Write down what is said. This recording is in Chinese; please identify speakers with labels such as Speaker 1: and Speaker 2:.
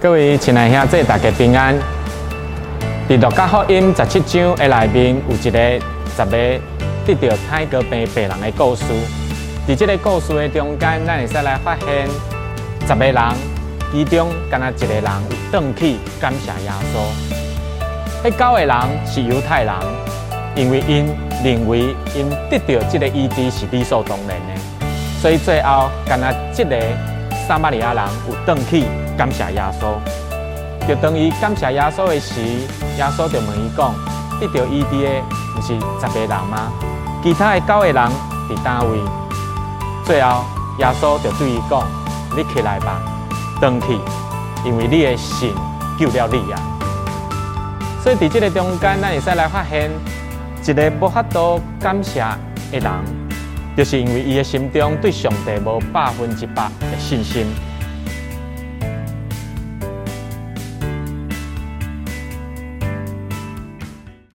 Speaker 1: 各位亲爱兄弟，大家平安。伫路加福音十七章的内面，有一个十个得到太哥病病人的故事。伫这个故事的中间，咱会使来发现十个人，其中敢若一个人有转去感谢耶稣。迄九个人是犹太人，因为因认为因得到这个医治是理所当然的，所以最后敢若这个撒玛利亚人有转去。感谢耶稣，就当伊感谢耶稣的时，耶稣就问伊讲：得到医治的不是十个人吗？其他的九个人伫单位？最后耶稣就对伊讲：你起来吧，转去，因为你的神救了你啊！所以伫这个中间，咱会使来发现一个无法度感谢的人，就是因为伊的心中对上帝无百分之百的信心。